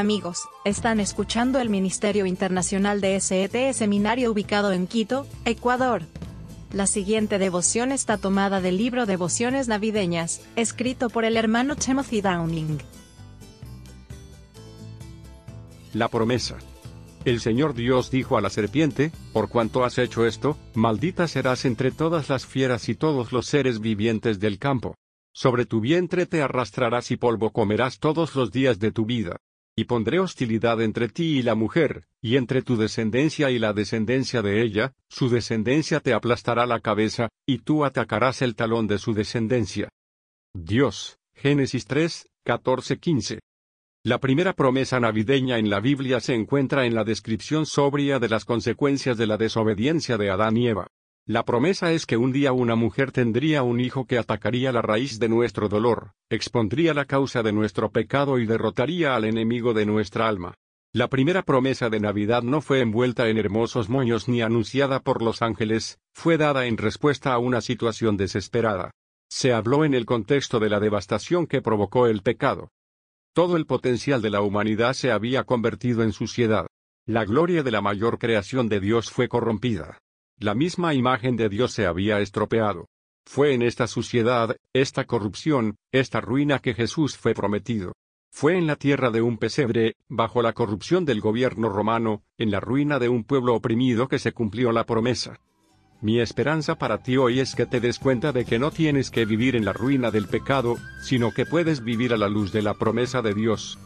Amigos, están escuchando el Ministerio Internacional de SET Seminario ubicado en Quito, Ecuador. La siguiente devoción está tomada del libro Devociones Navideñas, escrito por el hermano Timothy Downing. La promesa. El Señor Dios dijo a la serpiente, por cuanto has hecho esto, maldita serás entre todas las fieras y todos los seres vivientes del campo. Sobre tu vientre te arrastrarás y polvo comerás todos los días de tu vida. Y pondré hostilidad entre ti y la mujer, y entre tu descendencia y la descendencia de ella, su descendencia te aplastará la cabeza, y tú atacarás el talón de su descendencia. Dios, Génesis 3, 14, 15. La primera promesa navideña en la Biblia se encuentra en la descripción sobria de las consecuencias de la desobediencia de Adán y Eva. La promesa es que un día una mujer tendría un hijo que atacaría la raíz de nuestro dolor, expondría la causa de nuestro pecado y derrotaría al enemigo de nuestra alma. La primera promesa de Navidad no fue envuelta en hermosos moños ni anunciada por los ángeles, fue dada en respuesta a una situación desesperada. Se habló en el contexto de la devastación que provocó el pecado. Todo el potencial de la humanidad se había convertido en suciedad. La gloria de la mayor creación de Dios fue corrompida. La misma imagen de Dios se había estropeado. Fue en esta suciedad, esta corrupción, esta ruina que Jesús fue prometido. Fue en la tierra de un pesebre, bajo la corrupción del gobierno romano, en la ruina de un pueblo oprimido que se cumplió la promesa. Mi esperanza para ti hoy es que te des cuenta de que no tienes que vivir en la ruina del pecado, sino que puedes vivir a la luz de la promesa de Dios.